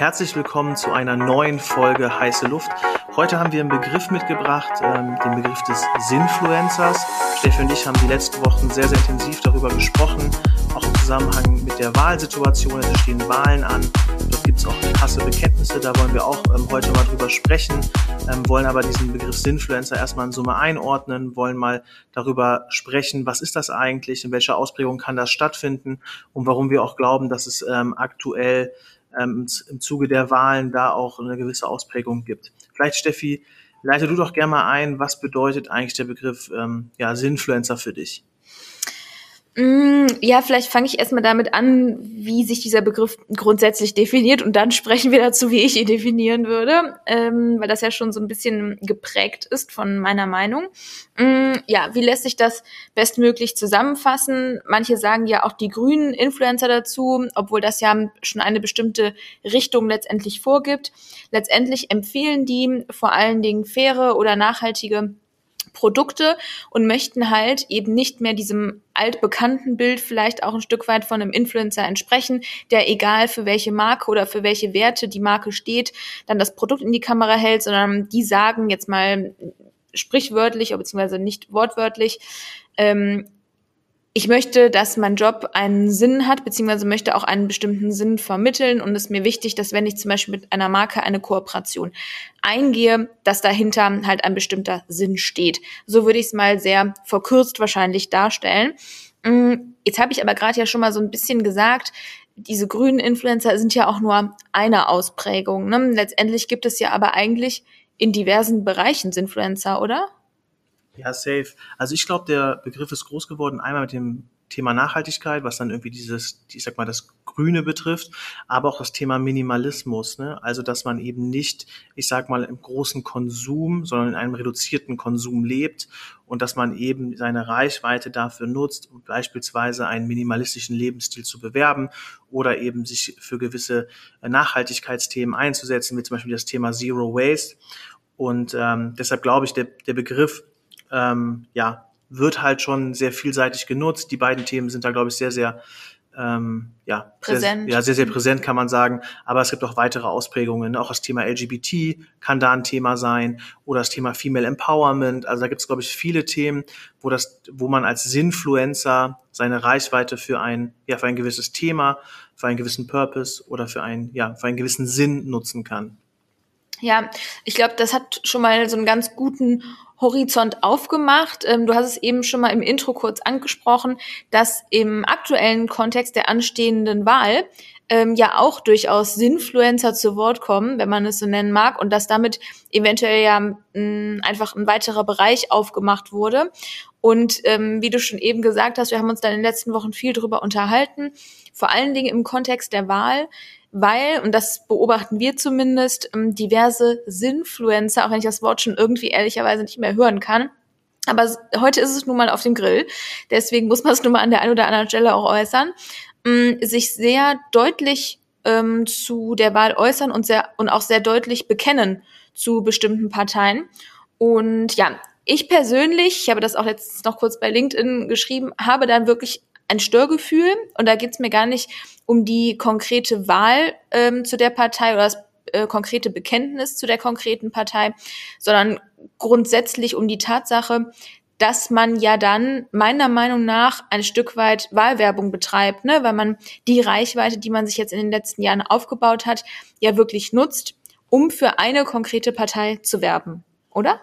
Herzlich willkommen zu einer neuen Folge Heiße Luft. Heute haben wir einen Begriff mitgebracht, ähm, den Begriff des Sinfluencers. Steffi und ich haben die letzten Wochen sehr, sehr intensiv darüber gesprochen, auch im Zusammenhang mit der Wahlsituation. Es stehen Wahlen an. Dort gibt es auch krasse Bekenntnisse, da wollen wir auch ähm, heute mal drüber sprechen, ähm, wollen aber diesen Begriff Sinfluencer erstmal in Summe einordnen, wollen mal darüber sprechen, was ist das eigentlich, in welcher Ausprägung kann das stattfinden und warum wir auch glauben, dass es ähm, aktuell ähm, im Zuge der Wahlen da auch eine gewisse Ausprägung gibt. Vielleicht, Steffi, leite du doch gerne mal ein, was bedeutet eigentlich der Begriff ähm, ja, Sinfluencer für dich? Mm, ja, vielleicht fange ich erstmal damit an, wie sich dieser Begriff grundsätzlich definiert und dann sprechen wir dazu, wie ich ihn definieren würde, ähm, weil das ja schon so ein bisschen geprägt ist von meiner Meinung. Ähm, ja, wie lässt sich das bestmöglich zusammenfassen? Manche sagen ja auch die grünen Influencer dazu, obwohl das ja schon eine bestimmte Richtung letztendlich vorgibt. Letztendlich empfehlen die vor allen Dingen faire oder nachhaltige Produkte und möchten halt eben nicht mehr diesem altbekannten Bild vielleicht auch ein Stück weit von einem Influencer entsprechen, der egal für welche Marke oder für welche Werte die Marke steht, dann das Produkt in die Kamera hält, sondern die sagen jetzt mal sprichwörtlich, beziehungsweise nicht wortwörtlich, ähm, ich möchte, dass mein Job einen Sinn hat, beziehungsweise möchte auch einen bestimmten Sinn vermitteln. Und es ist mir wichtig, dass wenn ich zum Beispiel mit einer Marke eine Kooperation eingehe, dass dahinter halt ein bestimmter Sinn steht. So würde ich es mal sehr verkürzt wahrscheinlich darstellen. Mm, jetzt habe ich aber gerade ja schon mal so ein bisschen gesagt, diese grünen Influencer sind ja auch nur eine Ausprägung. Ne? Letztendlich gibt es ja aber eigentlich in diversen Bereichen Influencer, oder? Ja, safe. Also ich glaube, der Begriff ist groß geworden, einmal mit dem Thema Nachhaltigkeit, was dann irgendwie dieses, ich sag mal, das Grüne betrifft, aber auch das Thema Minimalismus, ne? Also dass man eben nicht, ich sag mal, im großen Konsum, sondern in einem reduzierten Konsum lebt und dass man eben seine Reichweite dafür nutzt, um beispielsweise einen minimalistischen Lebensstil zu bewerben oder eben sich für gewisse Nachhaltigkeitsthemen einzusetzen, wie zum Beispiel das Thema Zero Waste. Und ähm, deshalb glaube ich, der, der Begriff ähm, ja, wird halt schon sehr vielseitig genutzt. Die beiden Themen sind da, glaube ich, sehr, sehr ähm, ja, präsent. Sehr, ja, sehr, sehr präsent kann man sagen. Aber es gibt auch weitere Ausprägungen. Auch das Thema LGBT kann da ein Thema sein oder das Thema Female Empowerment. Also da gibt es, glaube ich, viele Themen, wo das, wo man als Sinfluencer seine Reichweite für ein, ja, für ein gewisses Thema, für einen gewissen Purpose oder für ein, ja, für einen gewissen Sinn nutzen kann. Ja, ich glaube, das hat schon mal so einen ganz guten Horizont aufgemacht. Ähm, du hast es eben schon mal im Intro kurz angesprochen, dass im aktuellen Kontext der anstehenden Wahl ähm, ja auch durchaus Sinfluencer zu Wort kommen, wenn man es so nennen mag, und dass damit eventuell ja mh, einfach ein weiterer Bereich aufgemacht wurde. Und ähm, wie du schon eben gesagt hast, wir haben uns da in den letzten Wochen viel drüber unterhalten, vor allen Dingen im Kontext der Wahl, weil, und das beobachten wir zumindest, ähm, diverse Sinfluencer, auch wenn ich das Wort schon irgendwie ehrlicherweise nicht mehr hören kann, aber heute ist es nun mal auf dem Grill, deswegen muss man es nun mal an der einen oder anderen Stelle auch äußern, ähm, sich sehr deutlich ähm, zu der Wahl äußern und sehr und auch sehr deutlich bekennen zu bestimmten Parteien. Und ja, ich persönlich, ich habe das auch jetzt noch kurz bei LinkedIn geschrieben, habe dann wirklich ein Störgefühl. Und da geht's mir gar nicht um die konkrete Wahl ähm, zu der Partei oder das äh, konkrete Bekenntnis zu der konkreten Partei, sondern grundsätzlich um die Tatsache, dass man ja dann meiner Meinung nach ein Stück weit Wahlwerbung betreibt, ne? weil man die Reichweite, die man sich jetzt in den letzten Jahren aufgebaut hat, ja wirklich nutzt, um für eine konkrete Partei zu werben, oder?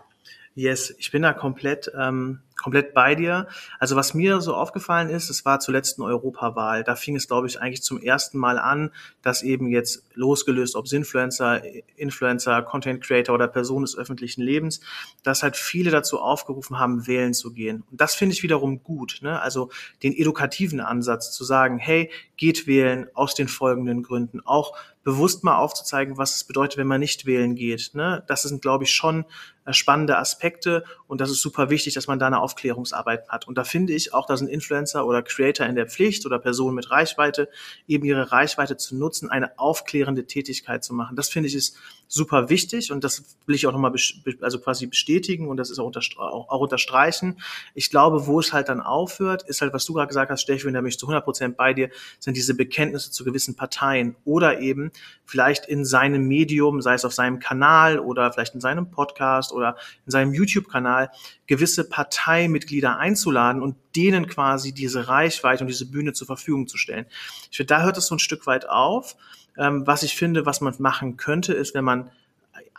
Yes, ich bin da komplett, ähm, komplett bei dir. Also was mir so aufgefallen ist, es war zur letzten Europawahl. Da fing es, glaube ich, eigentlich zum ersten Mal an, dass eben jetzt losgelöst, ob Influencer, Influencer, Content Creator oder Person des öffentlichen Lebens, dass halt viele dazu aufgerufen haben, wählen zu gehen. Und das finde ich wiederum gut. Ne? Also den edukativen Ansatz zu sagen, hey, geht wählen aus den folgenden Gründen. Auch bewusst mal aufzuzeigen, was es bedeutet, wenn man nicht wählen geht. Ne? Das sind, glaube ich, schon äh, spannende Aspekte und das ist super wichtig, dass man da eine Aufklärungsarbeit hat. Und da finde ich auch, dass ein Influencer oder Creator in der Pflicht oder Person mit Reichweite eben ihre Reichweite zu nutzen, eine aufklärende Tätigkeit zu machen. Das finde ich ist super wichtig und das will ich auch nochmal also quasi bestätigen und das ist auch, unterstre auch, unterstreichen. Ich glaube, wo es halt dann aufhört, ist halt, was du gerade gesagt hast, Steffi, und da bin ich zu 100 Prozent bei dir, sind diese Bekenntnisse zu gewissen Parteien oder eben vielleicht in seinem Medium, sei es auf seinem Kanal oder vielleicht in seinem Podcast oder in seinem YouTube-Kanal, gewisse Parteimitglieder einzuladen und denen quasi diese Reichweite und diese Bühne zur Verfügung zu stellen. Ich finde, da hört es so ein Stück weit auf. Ähm, was ich finde, was man machen könnte, ist, wenn man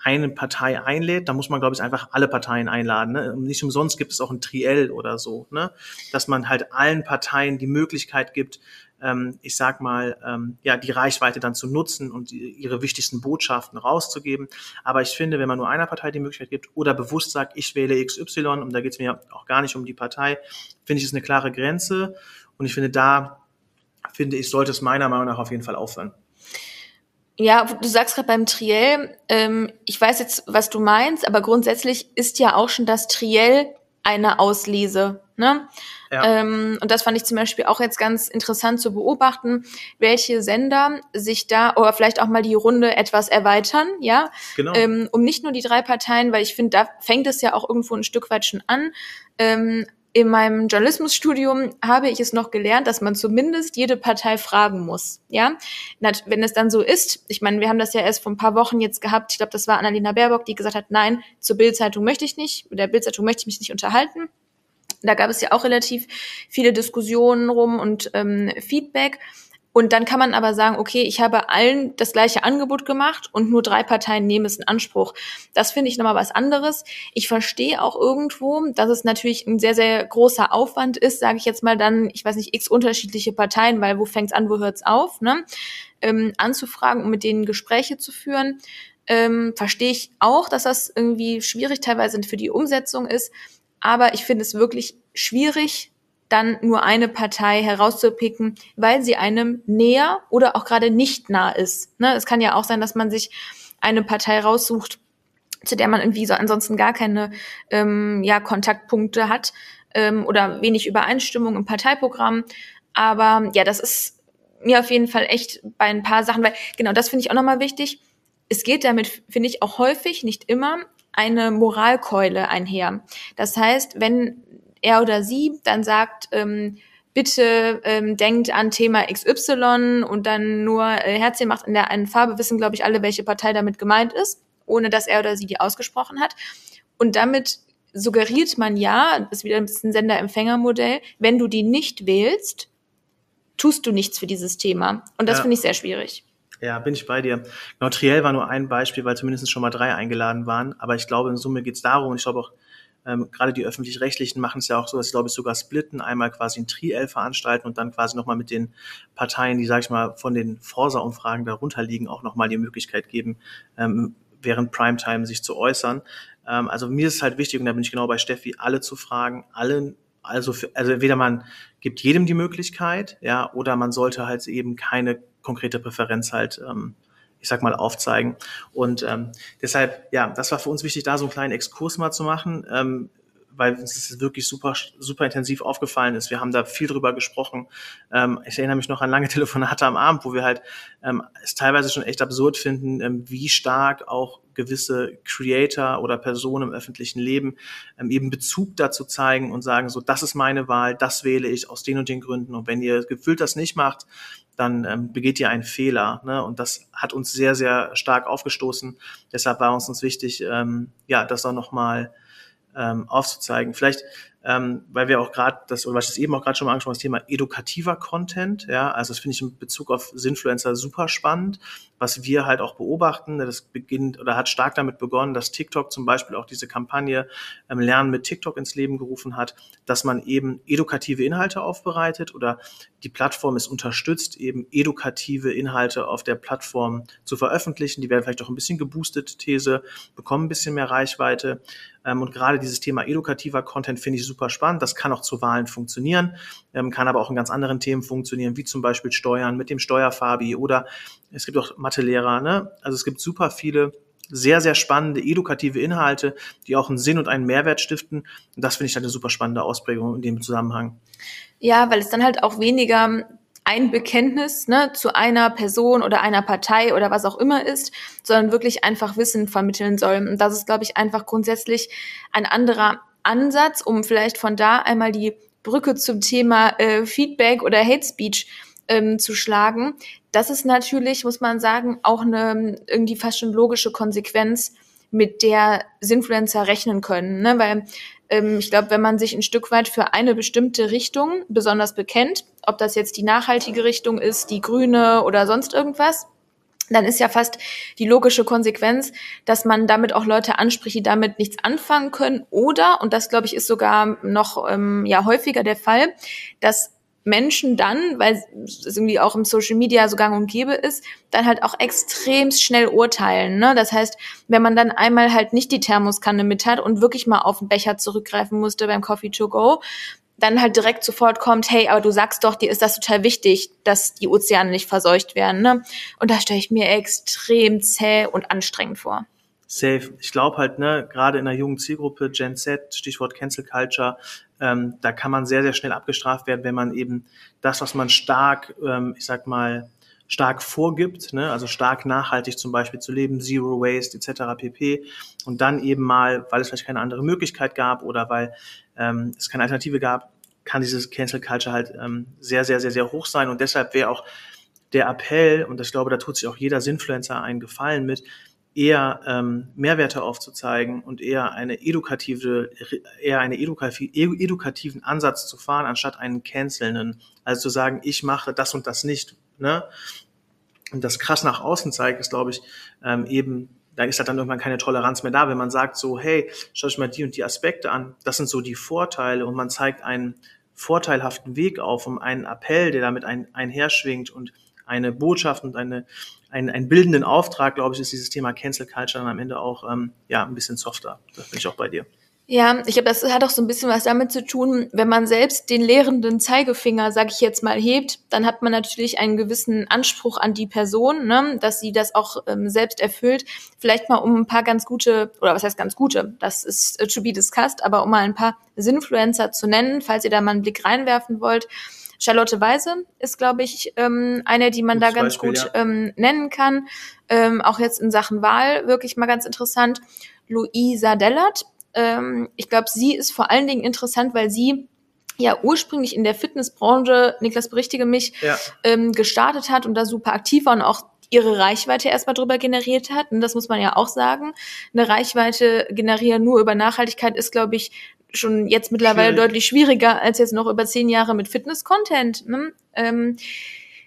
eine Partei einlädt, dann muss man, glaube ich, einfach alle Parteien einladen. Ne? Nicht umsonst gibt es auch ein Triell oder so, ne? dass man halt allen Parteien die Möglichkeit gibt, ähm, ich sag mal, ähm, ja, die Reichweite dann zu nutzen und die, ihre wichtigsten Botschaften rauszugeben. Aber ich finde, wenn man nur einer Partei die Möglichkeit gibt oder bewusst sagt, ich wähle XY, und da geht es mir auch gar nicht um die Partei, finde ich, ist eine klare Grenze. Und ich finde, da, finde ich, sollte es meiner Meinung nach auf jeden Fall aufhören. Ja, du sagst gerade beim Triell, ähm, ich weiß jetzt, was du meinst, aber grundsätzlich ist ja auch schon das Triell eine Auslese. Ne? Ja. Ähm, und das fand ich zum Beispiel auch jetzt ganz interessant zu beobachten, welche Sender sich da oder vielleicht auch mal die Runde etwas erweitern, ja, genau. ähm, um nicht nur die drei Parteien, weil ich finde, da fängt es ja auch irgendwo ein Stück weit schon an, ähm, in meinem Journalismusstudium habe ich es noch gelernt, dass man zumindest jede Partei fragen muss. Ja, wenn es dann so ist, ich meine, wir haben das ja erst vor ein paar Wochen jetzt gehabt. Ich glaube, das war Annalena Baerbock, die gesagt hat, nein, zur Bildzeitung möchte ich nicht, mit der Bildzeitung möchte ich mich nicht unterhalten. Da gab es ja auch relativ viele Diskussionen rum und ähm, Feedback. Und dann kann man aber sagen, okay, ich habe allen das gleiche Angebot gemacht und nur drei Parteien nehmen es in Anspruch. Das finde ich nochmal was anderes. Ich verstehe auch irgendwo, dass es natürlich ein sehr, sehr großer Aufwand ist, sage ich jetzt mal dann, ich weiß nicht, x unterschiedliche Parteien, weil wo fängt's an, wo hört's auf, ne? Ähm, anzufragen, um mit denen Gespräche zu führen. Ähm, verstehe ich auch, dass das irgendwie schwierig teilweise für die Umsetzung ist. Aber ich finde es wirklich schwierig, dann nur eine Partei herauszupicken, weil sie einem näher oder auch gerade nicht nah ist. Ne? Es kann ja auch sein, dass man sich eine Partei raussucht, zu der man irgendwie so ansonsten gar keine ähm, ja, Kontaktpunkte hat ähm, oder wenig Übereinstimmung im Parteiprogramm. Aber ja, das ist mir auf jeden Fall echt bei ein paar Sachen, weil genau das finde ich auch nochmal wichtig. Es geht damit, finde ich, auch häufig, nicht immer, eine Moralkeule einher. Das heißt, wenn er oder sie dann sagt, ähm, bitte ähm, denkt an Thema XY und dann nur äh, Herzchen macht in der einen Farbe, wissen, glaube ich, alle, welche Partei damit gemeint ist, ohne dass er oder sie die ausgesprochen hat. Und damit suggeriert man ja, das ist wieder ein bisschen Sender-Empfänger-Modell, wenn du die nicht wählst, tust du nichts für dieses Thema. Und das ja. finde ich sehr schwierig. Ja, bin ich bei dir. Genau, Triell war nur ein Beispiel, weil zumindest schon mal drei eingeladen waren. Aber ich glaube, in Summe geht es darum, und ich glaube auch, ähm, gerade die öffentlich-rechtlichen machen es ja auch so, dass sie, glaube ich, sogar splitten, einmal quasi ein Triell veranstalten und dann quasi nochmal mit den Parteien, die, sag ich mal, von den Forsa-Umfragen darunter liegen, auch nochmal die Möglichkeit geben, ähm, während Primetime sich zu äußern. Ähm, also mir ist es halt wichtig, und da bin ich genau bei Steffi, alle zu fragen, allen also, für, also entweder man gibt jedem die Möglichkeit, ja, oder man sollte halt eben keine konkrete Präferenz halt ähm, ich sag mal, aufzeigen. Und ähm, deshalb, ja, das war für uns wichtig, da so einen kleinen Exkurs mal zu machen, ähm, weil uns das wirklich super, super intensiv aufgefallen ist. Wir haben da viel drüber gesprochen. Ähm, ich erinnere mich noch an lange Telefonate am Abend, wo wir halt ähm, es teilweise schon echt absurd finden, ähm, wie stark auch gewisse Creator oder Personen im öffentlichen Leben ähm, eben Bezug dazu zeigen und sagen, so, das ist meine Wahl, das wähle ich aus den und den Gründen. Und wenn ihr gefühlt das nicht macht, dann ähm, begeht ihr einen Fehler. Ne? Und das hat uns sehr, sehr stark aufgestoßen. Deshalb war uns uns wichtig, ähm, ja, das auch nochmal ähm, aufzuzeigen. Vielleicht ähm, weil wir auch gerade das, oder was ich eben auch gerade schon mal angesprochen das Thema edukativer Content, ja, also das finde ich in Bezug auf Sinfluencer super spannend, was wir halt auch beobachten, das beginnt oder hat stark damit begonnen, dass TikTok zum Beispiel auch diese Kampagne ähm, Lernen mit TikTok ins Leben gerufen hat, dass man eben edukative Inhalte aufbereitet oder die Plattform es unterstützt, eben edukative Inhalte auf der Plattform zu veröffentlichen. Die werden vielleicht auch ein bisschen geboostet, These, bekommen ein bisschen mehr Reichweite. Ähm, und gerade dieses Thema edukativer Content finde ich super spannend. Das kann auch zu Wahlen funktionieren, ähm, kann aber auch in ganz anderen Themen funktionieren, wie zum Beispiel Steuern mit dem Steuerfabi oder es gibt auch Mathelehrer. Ne? Also es gibt super viele sehr, sehr spannende, edukative Inhalte, die auch einen Sinn und einen Mehrwert stiften. Und das finde ich halt eine super spannende Ausprägung in dem Zusammenhang. Ja, weil es dann halt auch weniger ein Bekenntnis ne, zu einer Person oder einer Partei oder was auch immer ist, sondern wirklich einfach Wissen vermitteln soll. Und das ist, glaube ich, einfach grundsätzlich ein anderer Ansatz, um vielleicht von da einmal die Brücke zum Thema äh, Feedback oder Hate Speech ähm, zu schlagen. Das ist natürlich, muss man sagen, auch eine irgendwie fast schon logische Konsequenz, mit der Sinfluencer rechnen können. Ne? Weil ähm, ich glaube, wenn man sich ein Stück weit für eine bestimmte Richtung besonders bekennt, ob das jetzt die nachhaltige Richtung ist, die grüne oder sonst irgendwas, dann ist ja fast die logische Konsequenz, dass man damit auch Leute anspricht, die damit nichts anfangen können. Oder, und das glaube ich ist sogar noch ähm, ja häufiger der Fall, dass Menschen dann, weil es irgendwie auch im Social Media so gang und gäbe ist, dann halt auch extrem schnell urteilen. Ne? Das heißt, wenn man dann einmal halt nicht die Thermoskanne mit hat und wirklich mal auf den Becher zurückgreifen musste beim Coffee to go, dann halt direkt sofort kommt, hey, aber du sagst doch, dir ist das total wichtig, dass die Ozeane nicht verseucht werden. Ne? Und da stelle ich mir extrem zäh und anstrengend vor. Safe. Ich glaube halt, ne, gerade in der jungen Zielgruppe, Gen Z, Stichwort Cancel Culture, ähm, da kann man sehr, sehr schnell abgestraft werden, wenn man eben das, was man stark, ähm, ich sag mal, stark vorgibt, ne, also stark nachhaltig zum Beispiel zu leben, Zero Waste etc. pp. Und dann eben mal, weil es vielleicht keine andere Möglichkeit gab oder weil ähm, es keine Alternative gab, kann dieses Cancel Culture halt ähm, sehr, sehr, sehr, sehr hoch sein. Und deshalb wäre auch der Appell, und ich glaube, da tut sich auch jeder Sinfluencer einen Gefallen mit, eher ähm, Mehrwerte aufzuzeigen und eher eine edukative, eher eine edukativen Ansatz zu fahren, anstatt einen cancelnden. Also zu sagen, ich mache das und das nicht. Ne? Und das krass nach außen zeigt, ist, glaube ich, ähm, eben, da ist halt dann irgendwann keine Toleranz mehr da, wenn man sagt so, hey, schau euch mal die und die Aspekte an, das sind so die Vorteile und man zeigt einen vorteilhaften Weg auf, um einen Appell, der damit ein, einherschwingt und eine Botschaft und eine, einen, einen bildenden Auftrag, glaube ich, ist dieses Thema Cancel Culture dann am Ende auch ähm, ja, ein bisschen softer. Da bin ich auch bei dir. Ja, ich glaube, das hat auch so ein bisschen was damit zu tun, wenn man selbst den lehrenden Zeigefinger, sage ich jetzt mal, hebt, dann hat man natürlich einen gewissen Anspruch an die Person, ne, dass sie das auch ähm, selbst erfüllt. Vielleicht mal um ein paar ganz gute, oder was heißt ganz gute, das ist äh, to be discussed, aber um mal ein paar Sinfluencer zu nennen, falls ihr da mal einen Blick reinwerfen wollt. Charlotte Weise ist, glaube ich, ähm, eine, die man Gutes da ganz Beispiel, gut ja. ähm, nennen kann. Ähm, auch jetzt in Sachen Wahl wirklich mal ganz interessant. Luisa Dellert. Ähm, ich glaube, sie ist vor allen Dingen interessant, weil sie ja ursprünglich in der Fitnessbranche, Niklas berichtige mich, ja. ähm, gestartet hat und da super aktiv war und auch ihre Reichweite erstmal drüber generiert hat. Und das muss man ja auch sagen. Eine Reichweite generieren nur über Nachhaltigkeit ist, glaube ich, schon jetzt mittlerweile Schwierig. deutlich schwieriger als jetzt noch über zehn Jahre mit Fitness-Content. Ne? Ähm,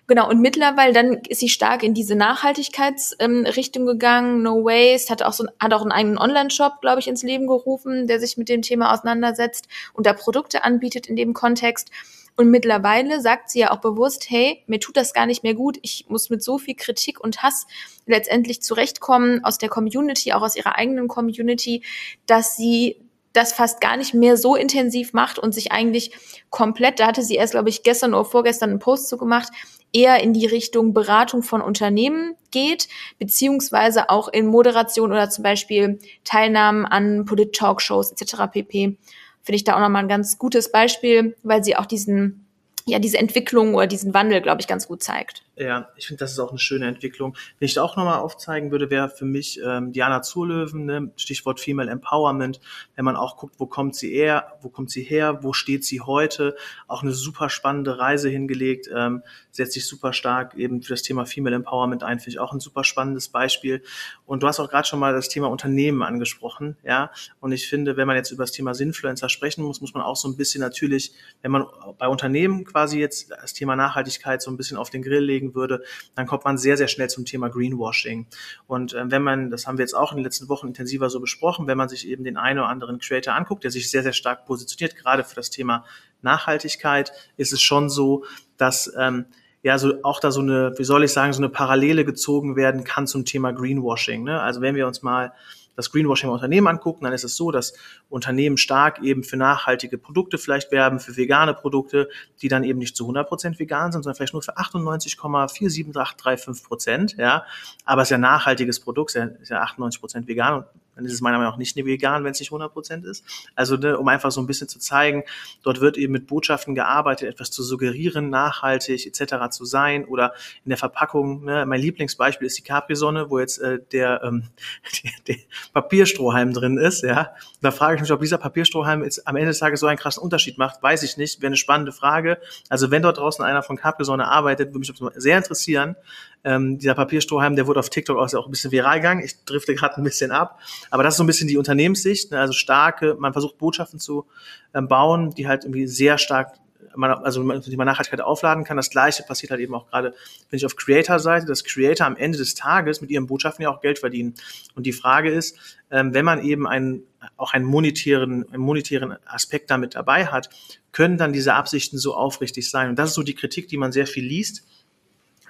genau, und mittlerweile dann ist sie stark in diese Nachhaltigkeitsrichtung ähm, gegangen. No Waste hat auch so hat auch einen eigenen Online-Shop, glaube ich, ins Leben gerufen, der sich mit dem Thema auseinandersetzt und da Produkte anbietet in dem Kontext. Und mittlerweile sagt sie ja auch bewusst, hey, mir tut das gar nicht mehr gut. Ich muss mit so viel Kritik und Hass letztendlich zurechtkommen aus der Community, auch aus ihrer eigenen Community, dass sie das fast gar nicht mehr so intensiv macht und sich eigentlich komplett, da hatte sie erst, glaube ich, gestern oder vorgestern einen Post zu gemacht, eher in die Richtung Beratung von Unternehmen geht, beziehungsweise auch in Moderation oder zum Beispiel Teilnahmen an Polit-Talkshows etc. pp. Finde ich da auch nochmal ein ganz gutes Beispiel, weil sie auch diesen ja diese Entwicklung oder diesen Wandel, glaube ich, ganz gut zeigt. Ja, ich finde, das ist auch eine schöne Entwicklung. Wenn ich da auch nochmal aufzeigen würde, wäre für mich ähm, Diana Zurlöwen, ne? Stichwort Female Empowerment, wenn man auch guckt, wo kommt sie her, wo kommt sie her, wo steht sie heute, auch eine super spannende Reise hingelegt, ähm, setzt sich super stark eben für das Thema Female Empowerment ein, finde ich auch ein super spannendes Beispiel. Und du hast auch gerade schon mal das Thema Unternehmen angesprochen, ja, und ich finde, wenn man jetzt über das Thema Sinfluencer sprechen muss, muss man auch so ein bisschen natürlich, wenn man bei Unternehmen quasi jetzt das Thema Nachhaltigkeit so ein bisschen auf den Grill legen würde, dann kommt man sehr, sehr schnell zum Thema Greenwashing. Und äh, wenn man, das haben wir jetzt auch in den letzten Wochen intensiver so besprochen, wenn man sich eben den einen oder anderen Creator anguckt, der sich sehr, sehr stark positioniert, gerade für das Thema Nachhaltigkeit, ist es schon so, dass ähm, ja so auch da so eine, wie soll ich sagen, so eine Parallele gezogen werden kann zum Thema Greenwashing. Ne? Also wenn wir uns mal das Greenwashing Unternehmen angucken, dann ist es so, dass Unternehmen stark eben für nachhaltige Produkte vielleicht werben, für vegane Produkte, die dann eben nicht zu 100 Prozent vegan sind, sondern vielleicht nur für 98,47835 Prozent, ja. Aber es ist ja ein nachhaltiges Produkt, es ist ja 98 Prozent vegan und dann ist es meiner Meinung nach nicht vegan, wenn es nicht 100 Prozent ist. Also ne, um einfach so ein bisschen zu zeigen, dort wird eben mit Botschaften gearbeitet, etwas zu suggerieren, nachhaltig etc. zu sein oder in der Verpackung. Ne, mein Lieblingsbeispiel ist die Capri-Sonne, wo jetzt äh, der, ähm, der, der Papierstrohhalm drin ist. Ja, da frage ich mich, ob dieser Papierstrohhalm jetzt am Ende des Tages so einen krassen Unterschied macht, weiß ich nicht. Wäre eine spannende Frage. Also wenn dort draußen einer von Capri-Sonne arbeitet, würde mich das sehr interessieren. Ähm, dieser Papierstrohhalm, der wurde auf TikTok auch, auch ein bisschen viral gegangen. Ich drifte gerade ein bisschen ab. Aber das ist so ein bisschen die Unternehmenssicht. Ne? Also starke, man versucht Botschaften zu ähm, bauen, die halt irgendwie sehr stark man, also die man Nachhaltigkeit aufladen kann. Das gleiche passiert halt eben auch gerade, wenn ich auf Creator-Seite, dass Creator am Ende des Tages mit ihren Botschaften ja auch Geld verdienen. Und die Frage ist, ähm, wenn man eben einen, auch einen monetären, einen monetären Aspekt damit dabei hat, können dann diese Absichten so aufrichtig sein? Und das ist so die Kritik, die man sehr viel liest.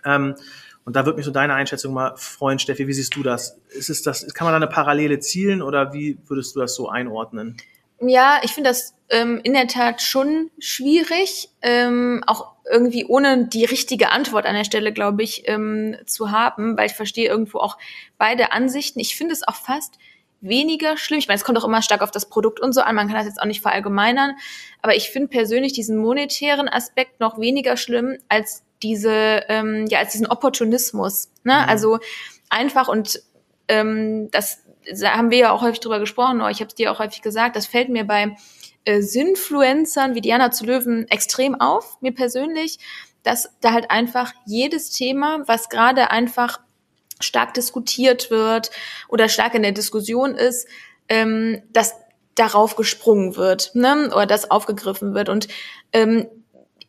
Ähm, und da würde mich so deine Einschätzung mal freuen, Steffi. Wie siehst du das? Ist es das, kann man da eine Parallele zielen oder wie würdest du das so einordnen? Ja, ich finde das ähm, in der Tat schon schwierig, ähm, auch irgendwie ohne die richtige Antwort an der Stelle, glaube ich, ähm, zu haben, weil ich verstehe irgendwo auch beide Ansichten. Ich finde es auch fast weniger schlimm. Ich meine, es kommt auch immer stark auf das Produkt und so an. Man kann das jetzt auch nicht verallgemeinern. Aber ich finde persönlich diesen monetären Aspekt noch weniger schlimm als diese, ähm, ja, als diesen Opportunismus. Ne? Mhm. Also einfach und ähm, das da haben wir ja auch häufig drüber gesprochen, oder ich habe es dir auch häufig gesagt, das fällt mir bei äh, Sinfluencern wie Diana zu Löwen extrem auf, mir persönlich, dass da halt einfach jedes Thema, was gerade einfach stark diskutiert wird oder stark in der Diskussion ist, ähm, dass darauf gesprungen wird, ne? Oder das aufgegriffen wird. Und ähm,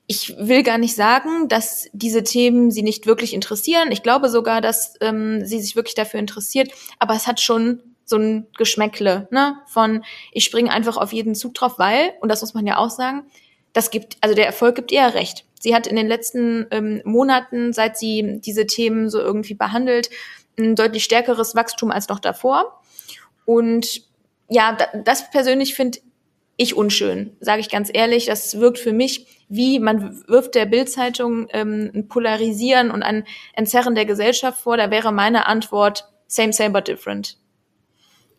ich will gar nicht sagen, dass diese Themen sie nicht wirklich interessieren. Ich glaube sogar, dass ähm, sie sich wirklich dafür interessiert, aber es hat schon so ein Geschmäckle, ne? Von ich springe einfach auf jeden Zug drauf, weil, und das muss man ja auch sagen, das gibt, also der Erfolg gibt ihr recht. Sie hat in den letzten ähm, Monaten, seit sie diese Themen so irgendwie behandelt, ein deutlich stärkeres Wachstum als noch davor. Und ja, das persönlich finde ich unschön, sage ich ganz ehrlich. Das wirkt für mich wie man wirft der Bildzeitung ähm, ein Polarisieren und ein Entzerren der Gesellschaft vor. Da wäre meine Antwort same, same, but different.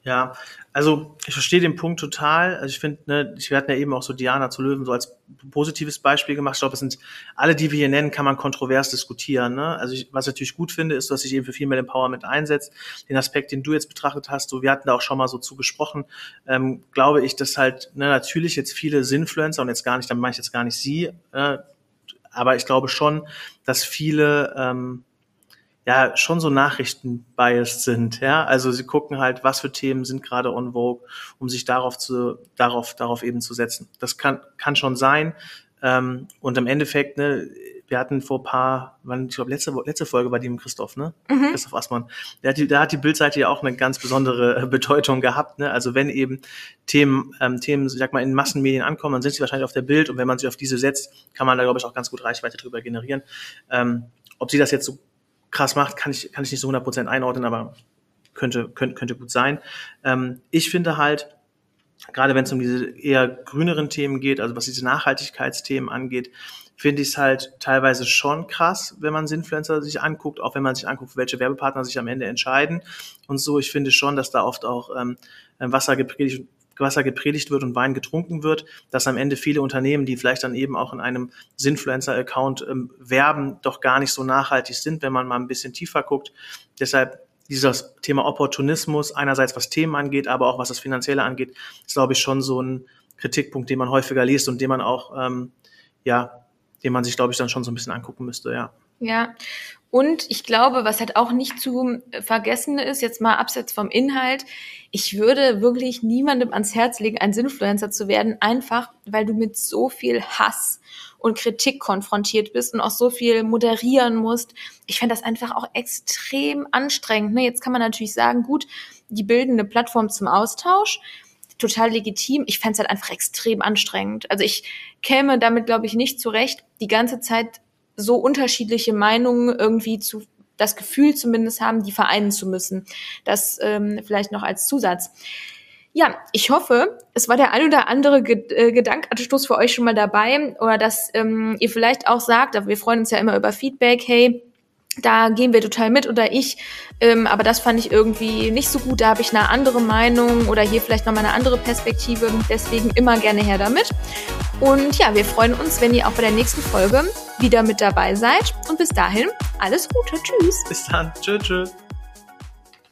Ja, also ich verstehe den Punkt total. Also ich finde, ne, wir hatten ja eben auch so Diana zu Löwen so als positives Beispiel gemacht. Ich glaube, es sind alle, die wir hier nennen, kann man kontrovers diskutieren. Ne? Also ich, was ich natürlich gut finde, ist, dass sich eben für Female Empowerment einsetzt. Den Aspekt, den du jetzt betrachtet hast, so wir hatten da auch schon mal so zugesprochen, ähm, glaube ich, dass halt ne, natürlich jetzt viele Sinfluencer und jetzt gar nicht, dann meine ich jetzt gar nicht sie, äh, aber ich glaube schon, dass viele ähm, ja schon so Nachrichten-biased sind, ja. Also sie gucken halt, was für Themen sind gerade on vogue, um sich darauf zu, darauf, darauf eben zu setzen. Das kann, kann schon sein. Ähm, und im Endeffekt, ne, wir hatten vor paar, ich glaube, letzte, letzte Folge war die mit Christoph, ne? Mhm. Christoph Assmann. Der hat die, da hat die Bildseite ja auch eine ganz besondere äh, Bedeutung gehabt, ne? Also wenn eben Themen, ähm, Themen, ich sag mal, in Massenmedien ankommen, dann sind sie wahrscheinlich auf der Bild und wenn man sich auf diese setzt, kann man da, glaube ich, auch ganz gut Reichweite drüber generieren. Ähm, ob sie das jetzt so krass macht, kann ich, kann ich nicht so 100% einordnen, aber könnte, könnte, könnte gut sein. Ähm, ich finde halt, gerade wenn es um diese eher grüneren Themen geht, also was diese Nachhaltigkeitsthemen angeht, finde ich es halt teilweise schon krass, wenn man Influencer sich anguckt, auch wenn man sich anguckt, welche Werbepartner sich am Ende entscheiden und so. Ich finde schon, dass da oft auch ähm, Wasser gepredigt Wasser gepredigt wird und Wein getrunken wird, dass am Ende viele Unternehmen, die vielleicht dann eben auch in einem Sinfluencer-Account ähm, werben, doch gar nicht so nachhaltig sind, wenn man mal ein bisschen tiefer guckt. Deshalb dieses Thema Opportunismus, einerseits was Themen angeht, aber auch was das Finanzielle angeht, ist, glaube ich, schon so ein Kritikpunkt, den man häufiger liest und den man auch, ähm, ja, den man sich, glaube ich, dann schon so ein bisschen angucken müsste, ja. Ja, und ich glaube, was halt auch nicht zu vergessen ist, jetzt mal abseits vom Inhalt, ich würde wirklich niemandem ans Herz legen, ein Sinfluencer zu werden, einfach weil du mit so viel Hass und Kritik konfrontiert bist und auch so viel moderieren musst. Ich fände das einfach auch extrem anstrengend. Ne? Jetzt kann man natürlich sagen, gut, die bilden eine Plattform zum Austausch, total legitim. Ich fände es halt einfach extrem anstrengend. Also ich käme damit, glaube ich, nicht zurecht, die ganze Zeit so unterschiedliche Meinungen irgendwie zu das Gefühl zumindest haben, die vereinen zu müssen. Das ähm, vielleicht noch als Zusatz. Ja, ich hoffe, es war der ein oder andere Ge äh, Gedankenanstoß für euch schon mal dabei oder dass ähm, ihr vielleicht auch sagt, aber wir freuen uns ja immer über Feedback, hey, da gehen wir total mit oder ich, ähm, aber das fand ich irgendwie nicht so gut, da habe ich eine andere Meinung oder hier vielleicht nochmal eine andere Perspektive, deswegen immer gerne her damit. Und ja, wir freuen uns, wenn ihr auch bei der nächsten Folge wieder mit dabei seid und bis dahin alles Gute, tschüss. Bis dann, tschüss, tschüss.